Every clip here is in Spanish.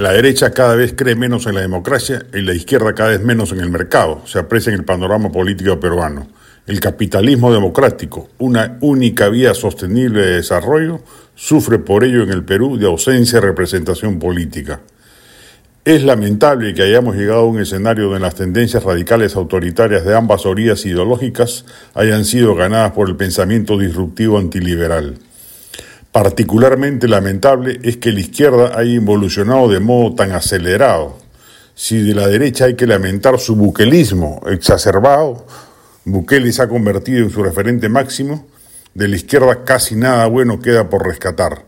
La derecha cada vez cree menos en la democracia y la izquierda cada vez menos en el mercado, se aprecia en el panorama político peruano. El capitalismo democrático, una única vía sostenible de desarrollo, sufre por ello en el Perú de ausencia de representación política. Es lamentable que hayamos llegado a un escenario donde las tendencias radicales autoritarias de ambas orillas ideológicas hayan sido ganadas por el pensamiento disruptivo antiliberal. Particularmente lamentable es que la izquierda haya evolucionado de modo tan acelerado. Si de la derecha hay que lamentar su buquelismo exacerbado, Bukele se ha convertido en su referente máximo, de la izquierda casi nada bueno queda por rescatar.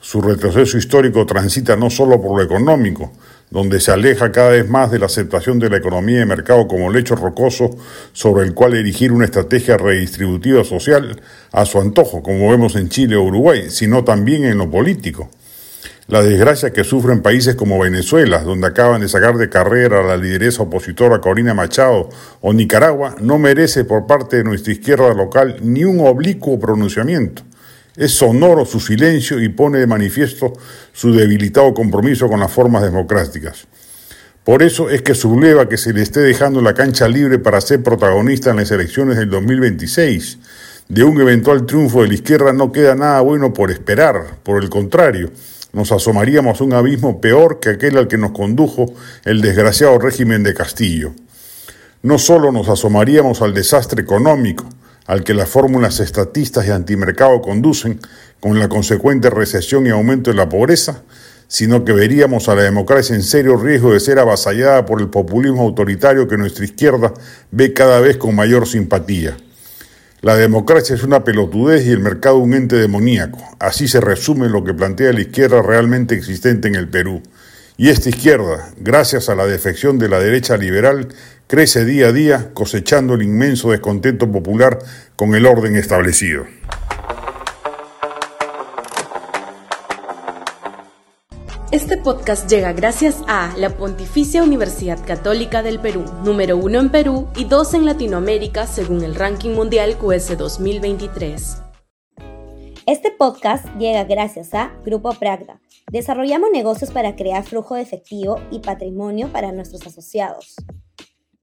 Su retroceso histórico transita no solo por lo económico, donde se aleja cada vez más de la aceptación de la economía de mercado como lecho rocoso sobre el cual erigir una estrategia redistributiva social a su antojo, como vemos en Chile o Uruguay, sino también en lo político. La desgracia que sufren países como Venezuela, donde acaban de sacar de carrera a la lideresa opositora Corina Machado, o Nicaragua, no merece por parte de nuestra izquierda local ni un oblicuo pronunciamiento. Es sonoro su silencio y pone de manifiesto su debilitado compromiso con las formas democráticas. Por eso es que subleva que se le esté dejando la cancha libre para ser protagonista en las elecciones del 2026. De un eventual triunfo de la izquierda no queda nada bueno por esperar, por el contrario, nos asomaríamos a un abismo peor que aquel al que nos condujo el desgraciado régimen de Castillo. No solo nos asomaríamos al desastre económico, al que las fórmulas estatistas y antimercado conducen, con la consecuente recesión y aumento de la pobreza, sino que veríamos a la democracia en serio riesgo de ser avasallada por el populismo autoritario que nuestra izquierda ve cada vez con mayor simpatía. La democracia es una pelotudez y el mercado un ente demoníaco. Así se resume lo que plantea la izquierda realmente existente en el Perú. Y esta izquierda, gracias a la defección de la derecha liberal, crece día a día cosechando el inmenso descontento popular con el orden establecido. Este podcast llega gracias a la Pontificia Universidad Católica del Perú, número uno en Perú y dos en Latinoamérica según el ranking mundial QS 2023. Este podcast llega gracias a Grupo Pragda. Desarrollamos negocios para crear flujo de efectivo y patrimonio para nuestros asociados.